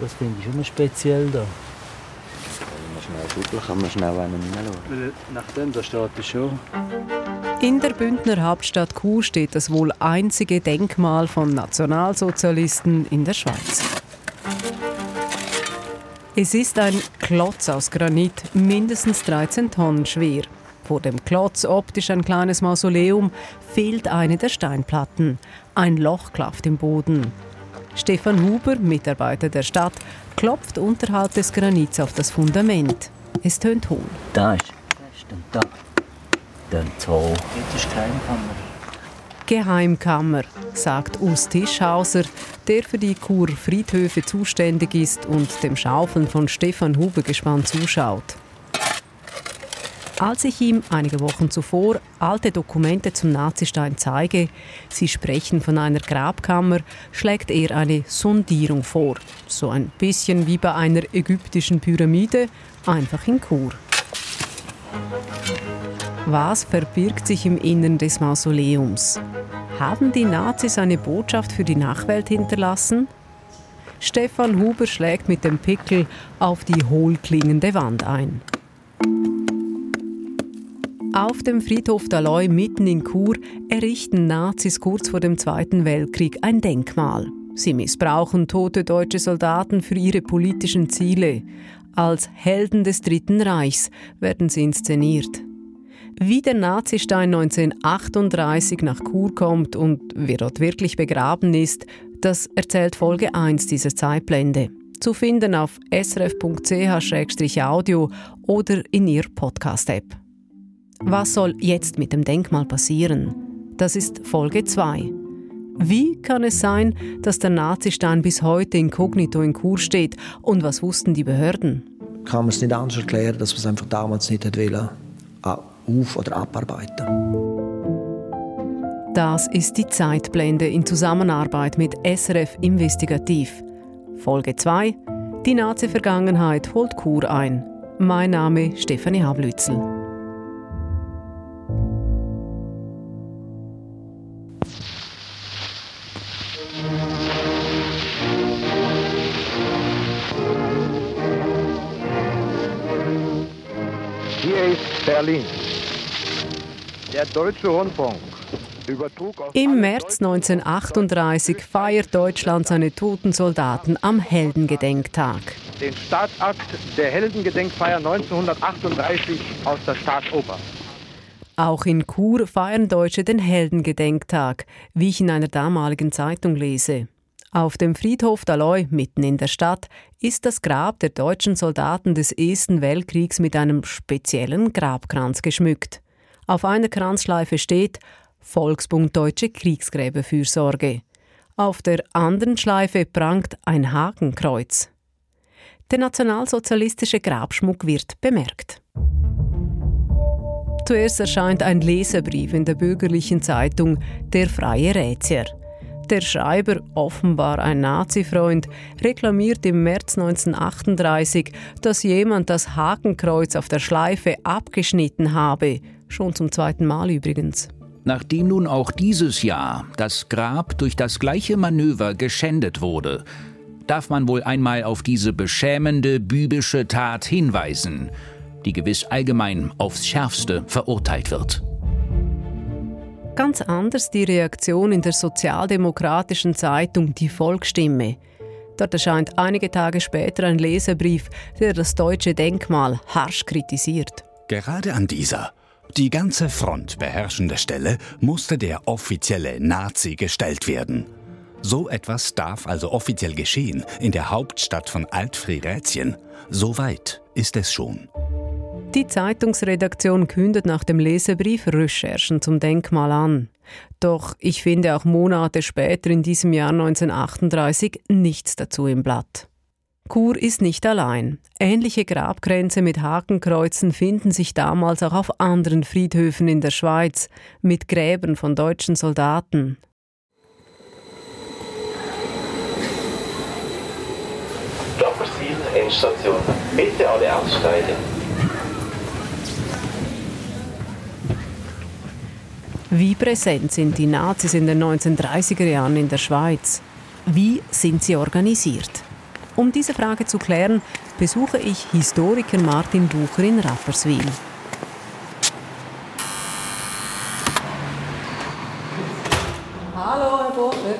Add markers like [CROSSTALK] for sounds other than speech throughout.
Das finde ich schon speziell da. Wenn man schnell kann man schnell einen hineinschauen. Nach dem, da steht es schon. In der Bündner Hauptstadt Chur steht das wohl einzige Denkmal von Nationalsozialisten in der Schweiz. Es ist ein Klotz aus Granit, mindestens 13 Tonnen schwer. Vor dem Klotz, optisch ein kleines Mausoleum, fehlt eine der Steinplatten. Ein Loch klafft im Boden. Stefan Huber, Mitarbeiter der Stadt, klopft unterhalb des Granits auf das Fundament. Es tönt hohl. Da ist fest und da. Dann zwei. Jetzt ist Geheimkammer. Geheimkammer, sagt Urs Tischhauser, der für die Kur Friedhöfe zuständig ist und dem Schaufeln von Stefan Huber gespannt zuschaut. Als ich ihm einige Wochen zuvor alte Dokumente zum Nazistein zeige, sie sprechen von einer Grabkammer, schlägt er eine Sondierung vor. So ein bisschen wie bei einer ägyptischen Pyramide, einfach in Kur. Was verbirgt sich im Innern des Mausoleums? Haben die Nazis eine Botschaft für die Nachwelt hinterlassen? Stefan Huber schlägt mit dem Pickel auf die hohlklingende Wand ein. Auf dem Friedhof Daloy mitten in Chur errichten Nazis kurz vor dem Zweiten Weltkrieg ein Denkmal. Sie missbrauchen tote deutsche Soldaten für ihre politischen Ziele. Als Helden des Dritten Reichs werden sie inszeniert. Wie der Nazistein 1938 nach Chur kommt und wer dort wirklich begraben ist, das erzählt Folge 1 dieser Zeitblende. Zu finden auf srf.ch-audio oder in Ihr Podcast-App. Was soll jetzt mit dem Denkmal passieren? Das ist Folge 2. Wie kann es sein, dass der Nazistein bis heute inkognito in Kur steht und was wussten die Behörden? Kann man es nicht anders erklären, dass man es einfach damals nicht wollen, auf- oder abarbeiten. Das ist die Zeitblende in Zusammenarbeit mit SRF Investigativ. Folge 2. Die Nazi-Vergangenheit holt Kur ein. Mein Name Stefanie Hablützel. Hier ist Berlin. Der Deutsche Rundfunk Im März deutschen- 1938 feiert Deutschland seine toten Soldaten am Heldengedenktag. den Staatsakt der Heldengedenkfeier 1938 aus der Staatsoper. Auch in Chur feiern Deutsche den Heldengedenktag, wie ich in einer damaligen Zeitung lese. Auf dem Friedhof Daloy, mitten in der Stadt, ist das Grab der deutschen Soldaten des Ersten Weltkriegs mit einem speziellen Grabkranz geschmückt. Auf einer Kranzschleife steht Volksbund Deutsche Kriegsgräberfürsorge. Auf der anderen Schleife prangt ein Hakenkreuz. Der nationalsozialistische Grabschmuck wird bemerkt. Zuerst erscheint ein Leserbrief in der bürgerlichen Zeitung Der Freie Rätier. Der Schreiber, offenbar ein Nazi-Freund, reklamiert im März 1938, dass jemand das Hakenkreuz auf der Schleife abgeschnitten habe. Schon zum zweiten Mal übrigens. Nachdem nun auch dieses Jahr das Grab durch das gleiche Manöver geschändet wurde, darf man wohl einmal auf diese beschämende bübische Tat hinweisen, die gewiss allgemein aufs Schärfste verurteilt wird. Ganz anders die Reaktion in der sozialdemokratischen Zeitung Die Volksstimme. Dort erscheint einige Tage später ein Leserbrief, der das deutsche Denkmal harsch kritisiert. Gerade an dieser, die ganze Front beherrschende Stelle musste der offizielle Nazi gestellt werden. So etwas darf also offiziell geschehen in der Hauptstadt von Altfrirätien. So weit ist es schon. Die Zeitungsredaktion kündet nach dem Leserbrief Recherchen zum Denkmal an. Doch ich finde auch Monate später in diesem Jahr 1938 nichts dazu im Blatt. Chur ist nicht allein. Ähnliche Grabkränze mit Hakenkreuzen finden sich damals auch auf anderen Friedhöfen in der Schweiz, mit Gräbern von deutschen Soldaten. Rapperswil, Endstation. Bitte alle aussteigen. Wie präsent sind die Nazis in den 1930er Jahren in der Schweiz? Wie sind sie organisiert? Um diese Frage zu klären, besuche ich Historiker Martin Bucher in Rapperswil. Hallo, Herr Bucher.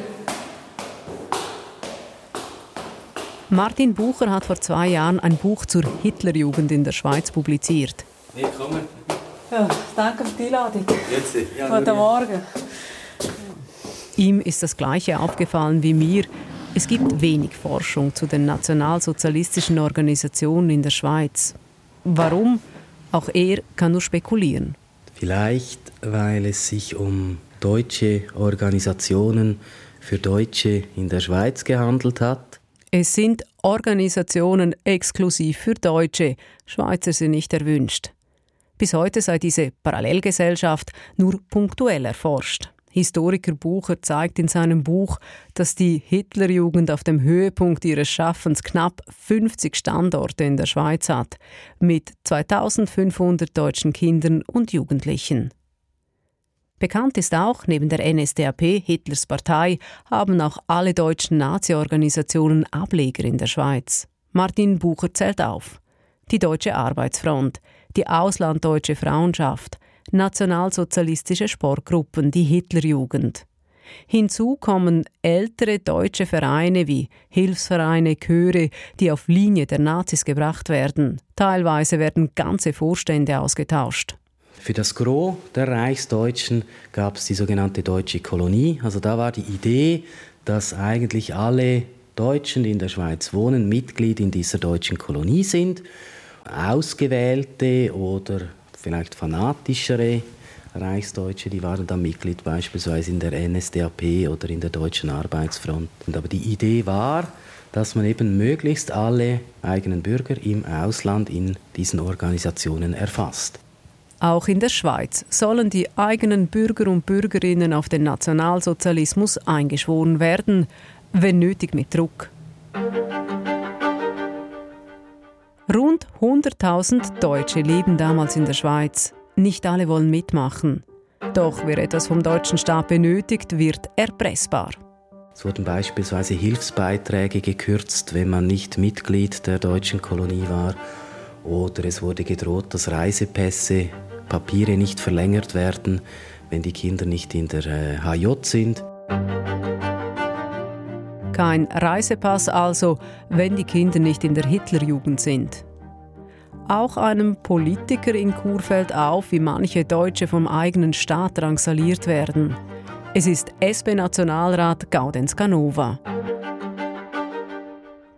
Martin Bucher hat vor zwei Jahren ein Buch zur Hitlerjugend in der Schweiz publiziert. Willkommen. Ja, danke für die Einladung. Jetzt, ja, Guten Morgen. Ihm ist das Gleiche aufgefallen wie mir. Es gibt wenig Forschung zu den nationalsozialistischen Organisationen in der Schweiz. Warum? Auch er kann nur spekulieren. Vielleicht, weil es sich um deutsche Organisationen für Deutsche in der Schweiz gehandelt hat. Es sind Organisationen exklusiv für Deutsche. Schweizer sind nicht erwünscht. Bis heute sei diese Parallelgesellschaft nur punktuell erforscht. Historiker Bucher zeigt in seinem Buch, dass die Hitlerjugend auf dem Höhepunkt ihres Schaffens knapp 50 Standorte in der Schweiz hat, mit 2500 deutschen Kindern und Jugendlichen. Bekannt ist auch, neben der NSDAP, Hitlers Partei, haben auch alle deutschen Nazi-Organisationen Ableger in der Schweiz. Martin Bucher zählt auf. Die Deutsche Arbeitsfront, die Auslanddeutsche Frauenschaft, nationalsozialistische Sportgruppen, die Hitlerjugend. Hinzu kommen ältere deutsche Vereine wie Hilfsvereine, Chöre, die auf Linie der Nazis gebracht werden. Teilweise werden ganze Vorstände ausgetauscht. Für das Gros der Reichsdeutschen gab es die sogenannte Deutsche Kolonie. Also da war die Idee, dass eigentlich alle Deutschen, die in der Schweiz wohnen, Mitglied in dieser deutschen Kolonie sind. Ausgewählte oder vielleicht fanatischere Reichsdeutsche, die waren dann Mitglied beispielsweise in der NSDAP oder in der Deutschen Arbeitsfront. Aber die Idee war, dass man eben möglichst alle eigenen Bürger im Ausland in diesen Organisationen erfasst. Auch in der Schweiz sollen die eigenen Bürger und Bürgerinnen auf den Nationalsozialismus eingeschworen werden, wenn nötig mit Druck. Rund 100.000 Deutsche leben damals in der Schweiz. Nicht alle wollen mitmachen. Doch wer etwas vom deutschen Staat benötigt, wird erpressbar. Es wurden beispielsweise Hilfsbeiträge gekürzt, wenn man nicht Mitglied der deutschen Kolonie war. Oder es wurde gedroht, dass Reisepässe, Papiere nicht verlängert werden, wenn die Kinder nicht in der HJ äh, sind. Kein Reisepass also, wenn die Kinder nicht in der Hitlerjugend sind. Auch einem Politiker in Chur fällt auf, wie manche Deutsche vom eigenen Staat drangsaliert werden. Es ist SP-Nationalrat Gaudenz Canova.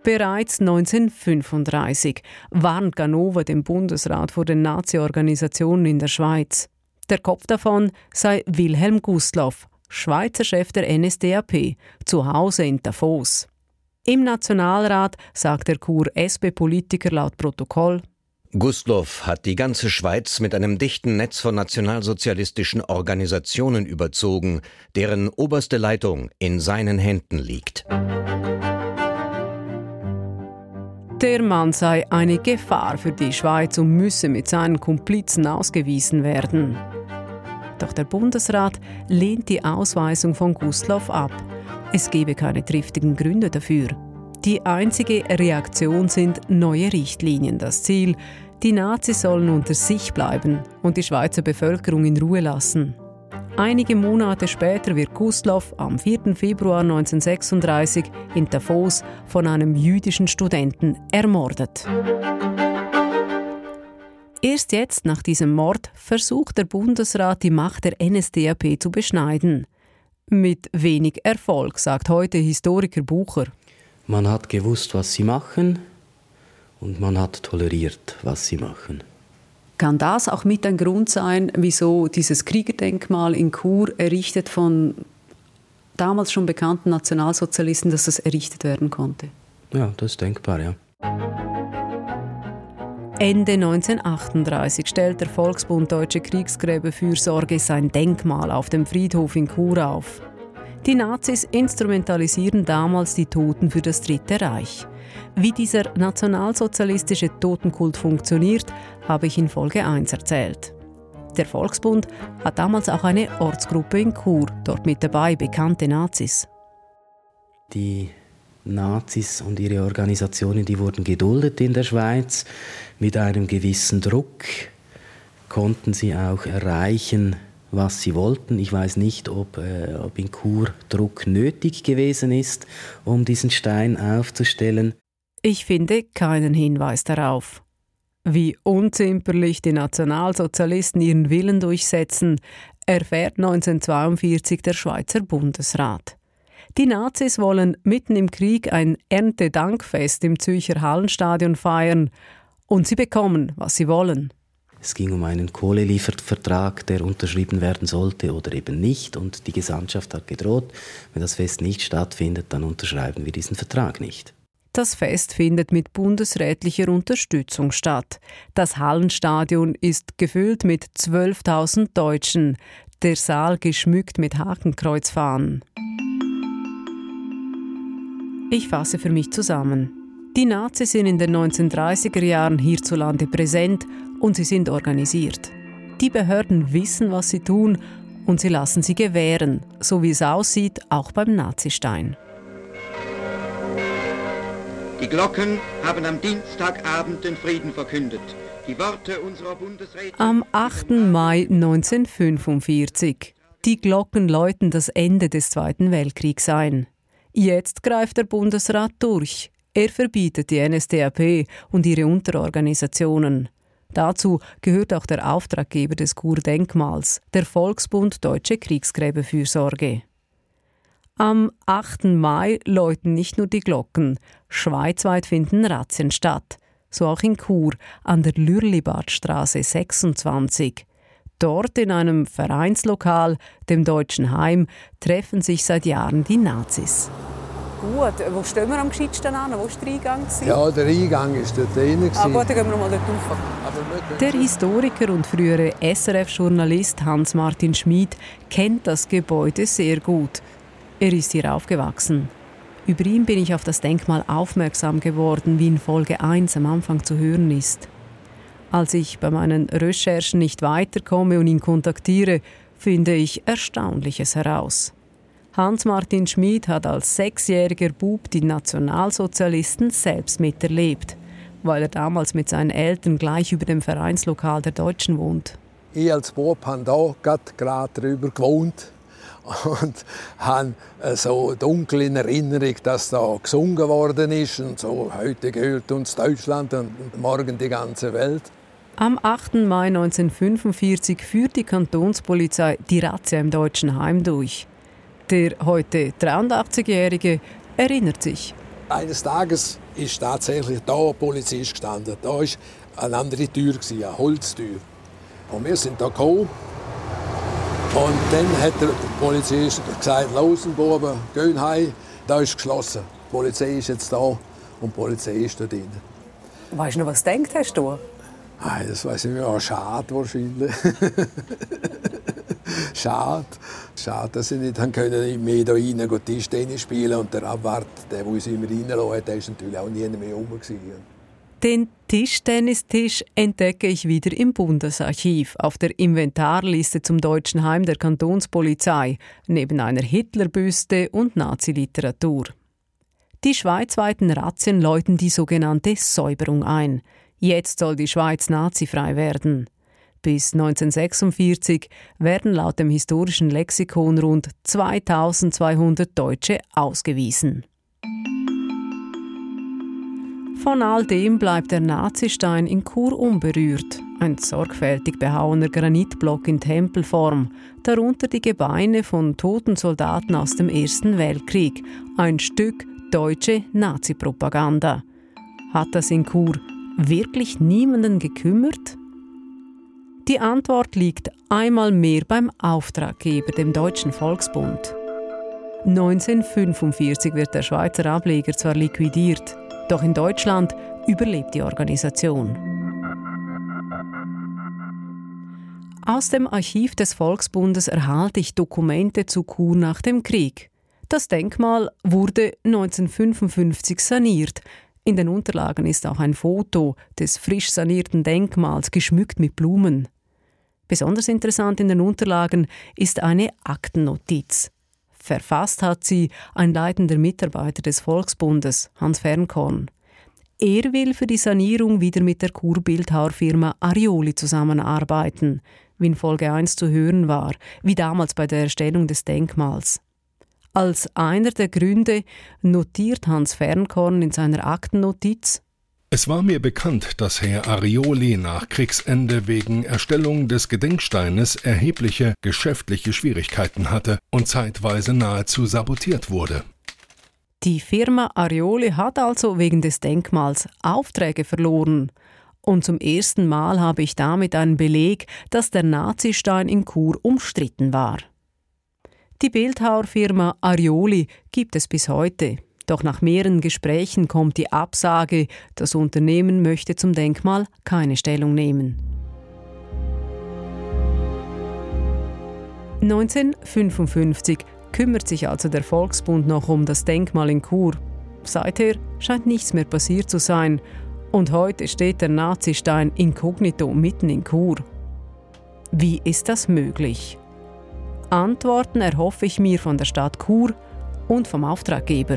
Bereits 1935 warnt Ganova den Bundesrat vor den Nazi-Organisationen in der Schweiz. Der Kopf davon sei Wilhelm Gustloff, Schweizer Chef der NSDAP, zu Hause in Davos. Im Nationalrat sagt der Kur-SP-Politiker laut Protokoll, Gustloff hat die ganze Schweiz mit einem dichten Netz von nationalsozialistischen Organisationen überzogen, deren oberste Leitung in seinen Händen liegt. Der Mann sei eine Gefahr für die Schweiz und müsse mit seinen Komplizen ausgewiesen werden. Doch der Bundesrat lehnt die Ausweisung von Gustloff ab. Es gebe keine triftigen Gründe dafür. Die einzige Reaktion sind neue Richtlinien. Das Ziel, die Nazis sollen unter sich bleiben und die Schweizer Bevölkerung in Ruhe lassen. Einige Monate später wird Gustloff am 4. Februar 1936 in Davos von einem jüdischen Studenten ermordet. Erst jetzt, nach diesem Mord, versucht der Bundesrat, die Macht der NSDAP zu beschneiden. Mit wenig Erfolg, sagt heute Historiker Bucher. Man hat gewusst, was sie machen, und man hat toleriert, was sie machen. Kann das auch mit ein Grund sein, wieso dieses Kriegerdenkmal in Chur errichtet von damals schon bekannten Nationalsozialisten, dass das errichtet werden konnte? Ja, das ist denkbar, ja. Ende 1938 stellt der Volksbund Deutsche Kriegsgräberfürsorge sein Denkmal auf dem Friedhof in Chur auf. Die Nazis instrumentalisieren damals die Toten für das Dritte Reich. Wie dieser nationalsozialistische Totenkult funktioniert, habe ich in Folge 1 erzählt. Der Volksbund hat damals auch eine Ortsgruppe in Chur, dort mit dabei bekannte Nazis. Die Nazis und ihre Organisationen, die wurden geduldet in der Schweiz. Mit einem gewissen Druck konnten sie auch erreichen, was sie wollten. Ich weiß nicht, ob, äh, ob in Chur Druck nötig gewesen ist, um diesen Stein aufzustellen. Ich finde keinen Hinweis darauf. Wie unzimperlich die Nationalsozialisten ihren Willen durchsetzen, erfährt 1942 der Schweizer Bundesrat. Die Nazis wollen mitten im Krieg ein Erntedankfest im Zürcher Hallenstadion feiern und sie bekommen, was sie wollen. Es ging um einen Kohleliefervertrag, der unterschrieben werden sollte oder eben nicht. Und die Gesandtschaft hat gedroht, wenn das Fest nicht stattfindet, dann unterschreiben wir diesen Vertrag nicht. Das Fest findet mit bundesrätlicher Unterstützung statt. Das Hallenstadion ist gefüllt mit 12.000 Deutschen, der Saal geschmückt mit Hakenkreuzfahnen. Ich fasse für mich zusammen. Die Nazis sind in den 1930er Jahren hierzulande präsent und sie sind organisiert. Die Behörden wissen, was sie tun und sie lassen sie gewähren, so wie es aussieht, auch beim Nazistein. Die Glocken haben am Dienstagabend den Frieden verkündet. Die Worte unserer Bundesrätin Am 8. Mai 1945. Die Glocken läuten das Ende des Zweiten Weltkriegs ein. Jetzt greift der Bundesrat durch. Er verbietet die NSDAP und ihre Unterorganisationen. Dazu gehört auch der Auftraggeber des Kurdenkmals, der Volksbund Deutsche Kriegsgräberfürsorge. Am 8. Mai läuten nicht nur die Glocken, schweizweit finden Razzien statt, so auch in Chur an der Lürlibadstraße 26. Dort in einem Vereinslokal, dem Deutschen Heim, treffen sich seit Jahren die Nazis. Gut, wo stehen wir am gescheitsten an? Wo war der Eingang? Ja, der Eingang ist dort drin. Ah, gut, dann gehen wir mal dort rauf. Der Historiker und frühere SRF-Journalist Hans-Martin Schmid kennt das Gebäude sehr gut. Er ist hier aufgewachsen. Über ihn bin ich auf das Denkmal aufmerksam geworden, wie in Folge 1 am Anfang zu hören ist. Als ich bei meinen Recherchen nicht weiterkomme und ihn kontaktiere, finde ich Erstaunliches heraus. Hans-Martin Schmid hat als sechsjähriger Bub die Nationalsozialisten selbst miterlebt, weil er damals mit seinen Eltern gleich über dem Vereinslokal der Deutschen wohnt. Ich als Bub habe hier gerade drüber gewohnt und habe so dunkel in Erinnerung, dass da gesungen worden ist und so heute gehört uns Deutschland und morgen die ganze Welt. Am 8. Mai 1945 führt die Kantonspolizei die Razzia im Deutschen Heim durch. Der heute 83-Jährige erinnert sich. Eines Tages ist tatsächlich da ein Polizist gestanden. Da war eine andere Tür, eine Holztür. Und wir sind da gekommen. Und dann hat der Polizist gesagt, los, Buben, gehen heim. Da ist geschlossen. Die Polizei ist jetzt da und die Polizei ist da drin. Weißt du noch, was du denkt hast du? Nein, das weiß ich nicht mehr. Schade wahrscheinlich. [LAUGHS] Schade. Schade, dass sie nicht haben können, mehr hier rein Tischtennis spielen und der Abwart, der, uns immer reinlässt, der ist natürlich auch nie mehr rum. Den Tischtennistisch entdecke ich wieder im Bundesarchiv auf der Inventarliste zum Deutschen Heim der Kantonspolizei, neben einer Hitlerbüste und Naziliteratur. Die schweizweiten Razzien läuten die sogenannte Säuberung ein. Jetzt soll die Schweiz nazifrei werden. Bis 1946 werden laut dem historischen Lexikon rund 2200 Deutsche ausgewiesen. Von all dem bleibt der Nazistein in Chur unberührt. Ein sorgfältig behauener Granitblock in Tempelform, darunter die Gebeine von toten Soldaten aus dem Ersten Weltkrieg, ein Stück deutsche Nazi-Propaganda. Hat das in Chur wirklich niemanden gekümmert? Die Antwort liegt einmal mehr beim Auftraggeber, dem Deutschen Volksbund. 1945 wird der Schweizer Ableger zwar liquidiert, doch in Deutschland überlebt die Organisation. Aus dem Archiv des Volksbundes erhalte ich Dokumente zu Chur nach dem Krieg. Das Denkmal wurde 1955 saniert. In den Unterlagen ist auch ein Foto des frisch sanierten Denkmals geschmückt mit Blumen. Besonders interessant in den Unterlagen ist eine Aktennotiz. Verfasst hat sie ein leitender Mitarbeiter des Volksbundes, Hans Fernkorn. Er will für die Sanierung wieder mit der Kurbildhauerfirma Arioli zusammenarbeiten, wie in Folge 1 zu hören war, wie damals bei der Erstellung des Denkmals. Als einer der Gründe notiert Hans Fernkorn in seiner Aktennotiz es war mir bekannt, dass Herr Arioli nach Kriegsende wegen Erstellung des Gedenksteines erhebliche geschäftliche Schwierigkeiten hatte und zeitweise nahezu sabotiert wurde. Die Firma Arioli hat also wegen des Denkmals Aufträge verloren. Und zum ersten Mal habe ich damit einen Beleg, dass der Nazistein in Chur umstritten war. Die Bildhauerfirma Arioli gibt es bis heute. Doch nach mehreren Gesprächen kommt die Absage, das Unternehmen möchte zum Denkmal keine Stellung nehmen. 1955 kümmert sich also der Volksbund noch um das Denkmal in Chur. Seither scheint nichts mehr passiert zu sein und heute steht der Nazistein inkognito mitten in Chur. Wie ist das möglich? Antworten erhoffe ich mir von der Stadt Chur und vom Auftraggeber.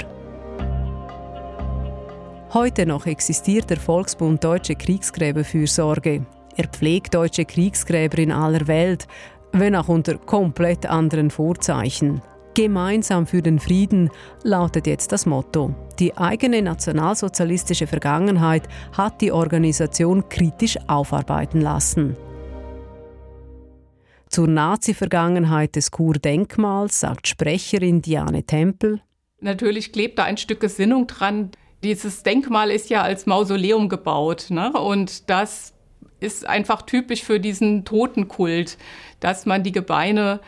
Heute noch existiert der Volksbund Deutsche Kriegsgräberfürsorge. Er pflegt deutsche Kriegsgräber in aller Welt, wenn auch unter komplett anderen Vorzeichen. Gemeinsam für den Frieden lautet jetzt das Motto. Die eigene nationalsozialistische Vergangenheit hat die Organisation kritisch aufarbeiten lassen. Zur Nazi-Vergangenheit des Kur-Denkmals sagt Sprecherin Diane Tempel. Natürlich klebt da ein Stück Gesinnung dran, dieses Denkmal ist ja als Mausoleum gebaut. Ne? Und das ist einfach typisch für diesen Totenkult, dass man die Gebeine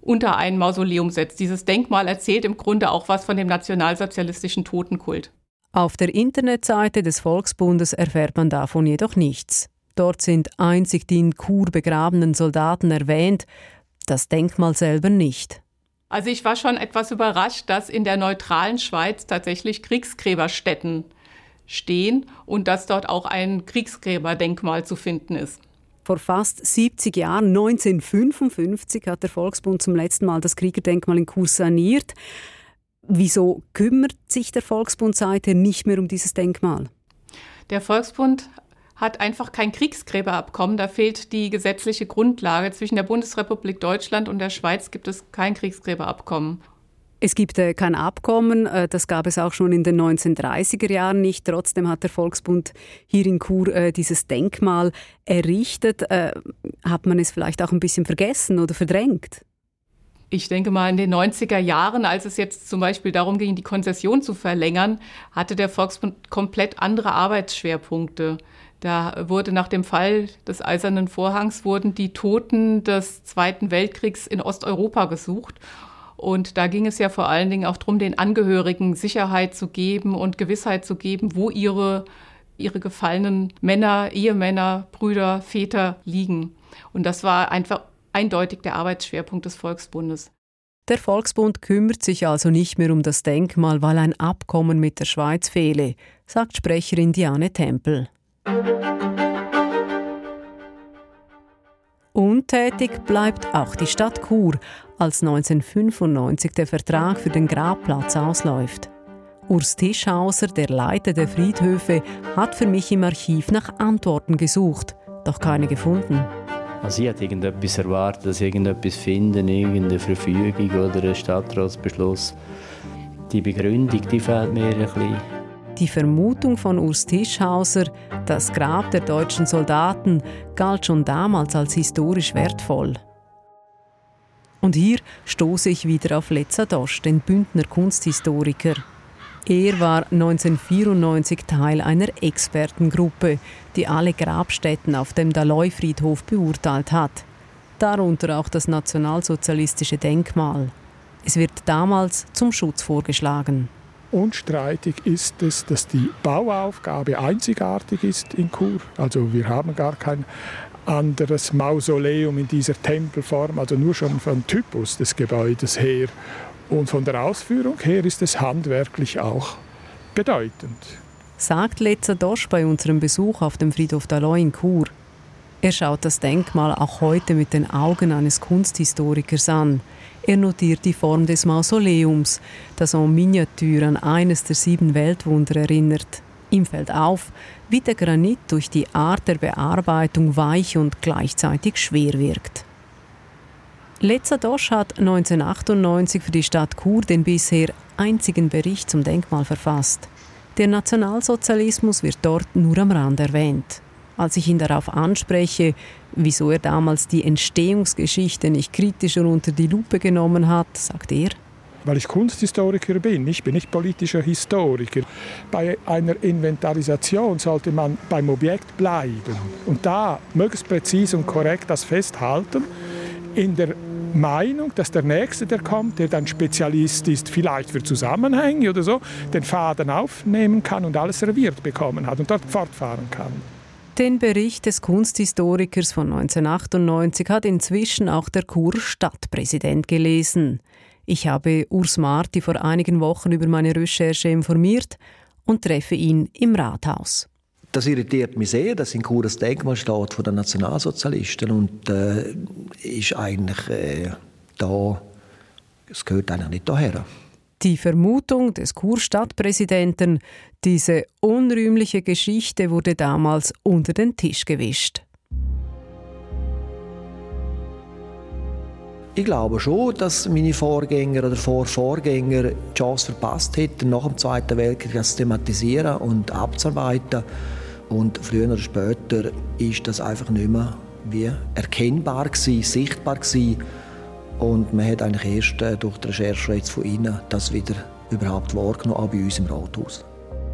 unter ein Mausoleum setzt. Dieses Denkmal erzählt im Grunde auch was von dem nationalsozialistischen Totenkult. Auf der Internetseite des Volksbundes erfährt man davon jedoch nichts. Dort sind einzig die in Chur begrabenen Soldaten erwähnt, das Denkmal selber nicht. Also ich war schon etwas überrascht, dass in der neutralen Schweiz tatsächlich Kriegsgräberstätten stehen und dass dort auch ein Kriegsgräberdenkmal zu finden ist. Vor fast 70 Jahren, 1955, hat der Volksbund zum letzten Mal das Kriegerdenkmal in Kurs saniert. Wieso kümmert sich der Volksbund seither nicht mehr um dieses Denkmal? Der Volksbund hat einfach kein Kriegsgräberabkommen. Da fehlt die gesetzliche Grundlage. Zwischen der Bundesrepublik Deutschland und der Schweiz gibt es kein Kriegsgräberabkommen. Es gibt äh, kein Abkommen, äh, das gab es auch schon in den 1930er Jahren nicht. Trotzdem hat der Volksbund hier in Chur äh, dieses Denkmal errichtet. Hat man es vielleicht auch ein bisschen vergessen oder verdrängt? Ich denke mal, in den 90er Jahren, als es jetzt zum Beispiel darum ging, die Konzession zu verlängern, hatte der Volksbund komplett andere Arbeitsschwerpunkte. Da wurde nach dem Fall des Eisernen Vorhangs wurden die Toten des Zweiten Weltkriegs in Osteuropa gesucht. Und da ging es ja vor allen Dingen auch darum, den Angehörigen Sicherheit zu geben und Gewissheit zu geben, wo ihre, ihre gefallenen Männer, Ehemänner, Brüder, Väter liegen. Und das war einfach eindeutig der Arbeitsschwerpunkt des Volksbundes. Der Volksbund kümmert sich also nicht mehr um das Denkmal, weil ein Abkommen mit der Schweiz fehle, sagt Sprecherin Diane Tempel. Untätig bleibt auch die Stadt Chur, als 1995 der Vertrag für den Grabplatz ausläuft. Urs Tischhauser, der Leiter der Friedhöfe, hat für mich im Archiv nach Antworten gesucht, doch keine gefunden. Also ich hatte irgendetwas erwartet, dass ich irgendetwas finden, irgendeine Verfügung oder ein Stadtratsbeschluss. Die Begründung, die fehlt mir ein bisschen. Die Vermutung von Urs Tischhauser, das Grab der deutschen Soldaten, galt schon damals als historisch wertvoll. Und hier stoße ich wieder auf Letza Dosch, den Bündner Kunsthistoriker. Er war 1994 Teil einer Expertengruppe, die alle Grabstätten auf dem Daloi-Friedhof beurteilt hat. Darunter auch das nationalsozialistische Denkmal. Es wird damals zum Schutz vorgeschlagen. Unstreitig ist es, dass die Bauaufgabe einzigartig ist in Chur. Also wir haben gar kein anderes Mausoleum in dieser Tempelform, also nur schon vom Typus des Gebäudes her. Und von der Ausführung her ist es handwerklich auch bedeutend. Sagt Letzer Dosch bei unserem Besuch auf dem Friedhof Daloi in Chur. Er schaut das Denkmal auch heute mit den Augen eines Kunsthistorikers an. Er notiert die Form des Mausoleums, das en Miniatur an eines der sieben Weltwunder erinnert. Ihm fällt auf, wie der Granit durch die Art der Bearbeitung weich und gleichzeitig schwer wirkt. Letzadosch hat 1998 für die Stadt Chur den bisher einzigen Bericht zum Denkmal verfasst. Der Nationalsozialismus wird dort nur am Rand erwähnt. Als ich ihn darauf anspreche, wieso er damals die Entstehungsgeschichte nicht kritischer unter die Lupe genommen hat, sagt er, weil ich Kunsthistoriker bin. Ich bin nicht politischer Historiker. Bei einer Inventarisation sollte man beim Objekt bleiben und da möglichst präzise und korrekt das festhalten, in der Meinung, dass der Nächste, der kommt, der dann Spezialist ist, vielleicht für Zusammenhänge oder so, den Faden aufnehmen kann und alles serviert bekommen hat und dort fortfahren kann. Den Bericht des Kunsthistorikers von 1998 hat inzwischen auch der Chur Stadtpräsident gelesen. Ich habe Urs Marti vor einigen Wochen über meine Recherche informiert und treffe ihn im Rathaus. Das irritiert mich sehr, dass in Chur ein Denkmal steht von den Nationalsozialisten und äh, ist eigentlich äh, da, es gehört eigentlich nicht daher. Die Vermutung des Kurstadtpräsidenten, diese unrühmliche Geschichte wurde damals unter den Tisch gewischt. Ich glaube schon, dass meine Vorgänger oder Vorvorgänger die Chance verpasst hätten, nach dem Zweiten Weltkrieg das zu thematisieren und abzuarbeiten. Und früher oder später ist das einfach nicht mehr wie erkennbar gewesen, sichtbar gewesen. Und man hat eigentlich erst äh, durch die Recherche jetzt von Ihnen das wieder überhaupt wahrgenommen, auch bei uns im Rathaus.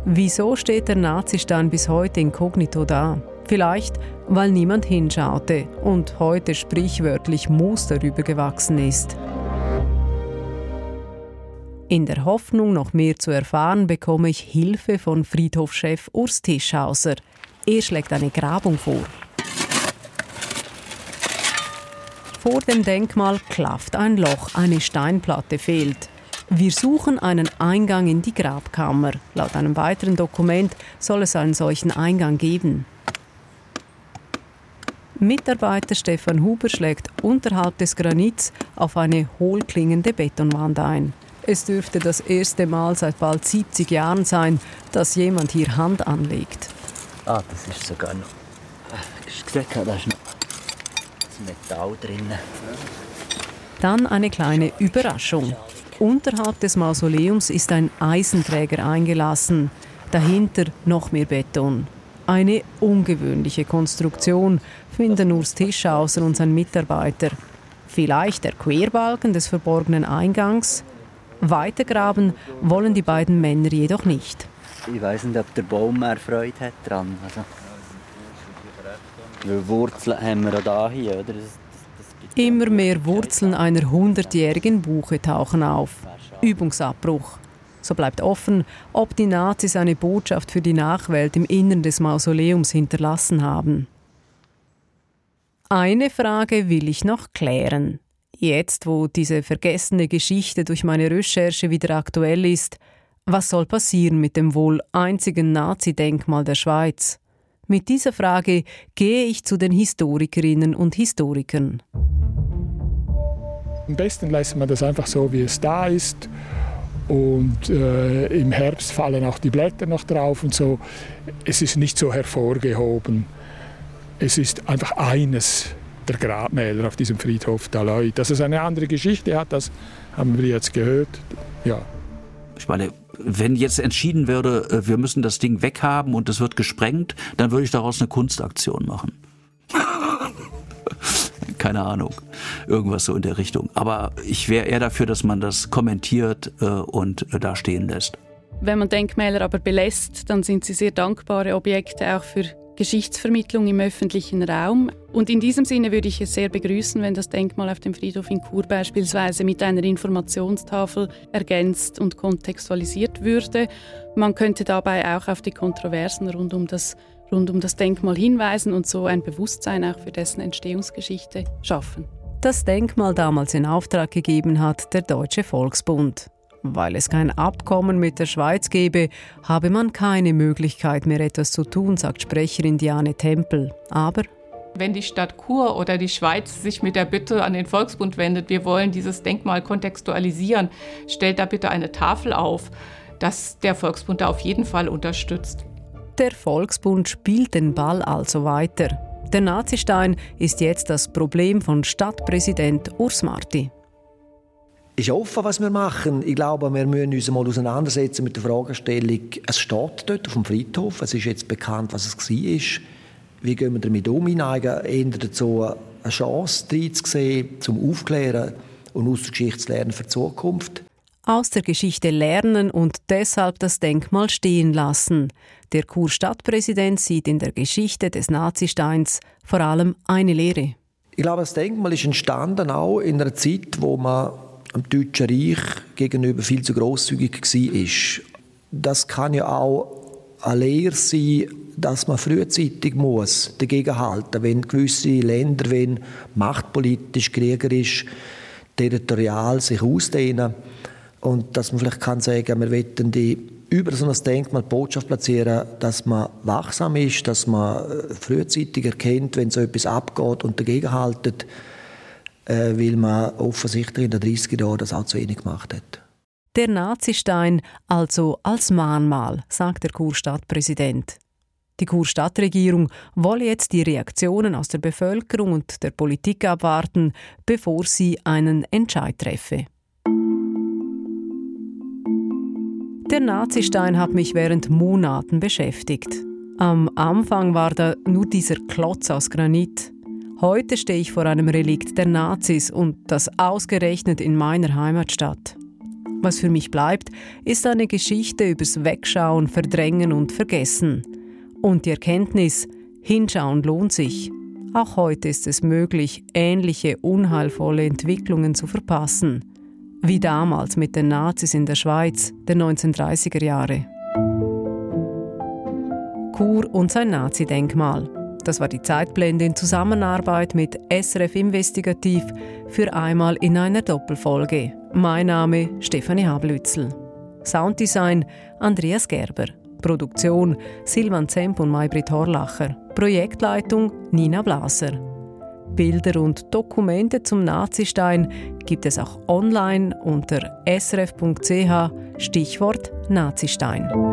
Wieso steht der Nazistein bis heute inkognito da? Vielleicht, weil niemand hinschaute und heute sprichwörtlich Moos darüber gewachsen ist. In der Hoffnung, noch mehr zu erfahren, bekomme ich Hilfe von Friedhofchef Urs Tischhauser. Er schlägt eine Grabung vor. Vor dem Denkmal klafft ein Loch, eine Steinplatte fehlt. Wir suchen einen Eingang in die Grabkammer. Laut einem weiteren Dokument soll es einen solchen Eingang geben. Mitarbeiter Stefan Huber schlägt unterhalb des Granits auf eine hohlklingende Betonwand ein. Es dürfte das erste Mal seit bald 70 Jahren sein, dass jemand hier Hand anlegt. Ah, das ist sogar noch. Hast du gesehen, da ist noch Metall drin. Dann eine kleine Überraschung. Unterhalb des Mausoleums ist ein Eisenträger eingelassen, dahinter noch mehr Beton. Eine ungewöhnliche Konstruktion, finden Urs Tischhauser und sein Mitarbeiter. Vielleicht der Querbalken des verborgenen Eingangs? Weitergraben wollen die beiden Männer jedoch nicht. Ich weiß nicht, ob der Baum mehr Freude hat dran. Also, weil Wurzeln haben wir auch hier, oder? Das, das, das Immer mehr Wurzeln einer hundertjährigen Buche tauchen auf. Übungsabbruch. So bleibt offen, ob die Nazis eine Botschaft für die Nachwelt im Innern des Mausoleums hinterlassen haben. Eine Frage will ich noch klären. Jetzt, wo diese vergessene Geschichte durch meine Recherche wieder aktuell ist, was soll passieren mit dem wohl einzigen Nazi-Denkmal der Schweiz? Mit dieser Frage gehe ich zu den Historikerinnen und Historikern. Am besten lässt man das einfach so, wie es da ist. Und äh, im Herbst fallen auch die Blätter noch drauf und so. Es ist nicht so hervorgehoben. Es ist einfach eines der Grabmäler auf diesem Friedhof Daloi. Dass es eine andere Geschichte hat, das haben wir jetzt gehört. Ja. Ich meine, wenn jetzt entschieden würde, äh, wir müssen das Ding weghaben und es wird gesprengt, dann würde ich daraus eine Kunstaktion machen. [LAUGHS] Keine Ahnung. Irgendwas so in der Richtung. Aber ich wäre eher dafür, dass man das kommentiert äh, und äh, da stehen lässt. Wenn man Denkmäler aber belässt, dann sind sie sehr dankbare Objekte auch für Geschichtsvermittlung im öffentlichen Raum. Und in diesem Sinne würde ich es sehr begrüßen, wenn das Denkmal auf dem Friedhof in Chur beispielsweise mit einer Informationstafel ergänzt und kontextualisiert würde. Man könnte dabei auch auf die Kontroversen rund um das, rund um das Denkmal hinweisen und so ein Bewusstsein auch für dessen Entstehungsgeschichte schaffen. Das Denkmal damals in Auftrag gegeben hat der Deutsche Volksbund. Weil es kein Abkommen mit der Schweiz gebe, habe man keine Möglichkeit mehr etwas zu tun, sagt Sprecherin Diane Tempel. Aber wenn die Stadt Chur oder die Schweiz sich mit der Bitte an den Volksbund wendet, wir wollen dieses Denkmal kontextualisieren, stellt da bitte eine Tafel auf, dass der Volksbund da auf jeden Fall unterstützt. Der Volksbund spielt den Ball also weiter. Der Nazistein ist jetzt das Problem von Stadtpräsident Urs Marti. Ich ist offen, was wir machen. Ich glaube, wir müssen uns mal auseinandersetzen mit der Fragestellung, es steht dort auf dem Friedhof, es ist jetzt bekannt, was es war. Wie gehen wir damit um? Ich neige eher dazu, eine Chance reinzusehen, zum Aufklären und aus der Geschichte zu lernen für die Zukunft. Aus der Geschichte lernen und deshalb das Denkmal stehen lassen. Der Kurstadtpräsident sieht in der Geschichte des Nazisteins vor allem eine Lehre. Ich glaube, das Denkmal ist entstanden auch in einer Zeit, wo man am Deutschen Reich gegenüber viel zu grosszügig war. Das kann ja auch eine Lehre sein, dass man frühzeitig muss dagegen halten, wenn gewisse Länder, wenn machtpolitisch, kriegerisch, territorial sich ausdehnen und dass man vielleicht kann sagen, wir wollen die über so ein Denkmal Botschaft platzieren, dass man wachsam ist, dass man äh, frühzeitig erkennt, wenn so etwas abgeht und dagegen haltet äh, weil man offensichtlich in den 30er Jahren das auch zu wenig gemacht hat. Der Nazistein also als Mahnmal, sagt der Kurstadtpräsident. Die Kurstadtregierung wolle jetzt die Reaktionen aus der Bevölkerung und der Politik abwarten, bevor sie einen Entscheid treffe. Der Nazistein hat mich während Monaten beschäftigt. Am Anfang war da nur dieser Klotz aus Granit. Heute stehe ich vor einem Relikt der Nazis und das ausgerechnet in meiner Heimatstadt. Was für mich bleibt, ist eine Geschichte übers Wegschauen, Verdrängen und Vergessen. Und die Erkenntnis, hinschauen lohnt sich. Auch heute ist es möglich, ähnliche unheilvolle Entwicklungen zu verpassen. Wie damals mit den Nazis in der Schweiz der 1930er Jahre. Kur und sein Nazi-Denkmal. Das war die Zeitblende in Zusammenarbeit mit SRF Investigativ für einmal in einer Doppelfolge. Mein Name Stefanie Hablützel. Sounddesign Andreas Gerber. Produktion Silvan Zemp und Maybrit Horlacher. Projektleitung Nina Blaser. Bilder und Dokumente zum Nazistein gibt es auch online unter srf.ch Stichwort Nazistein.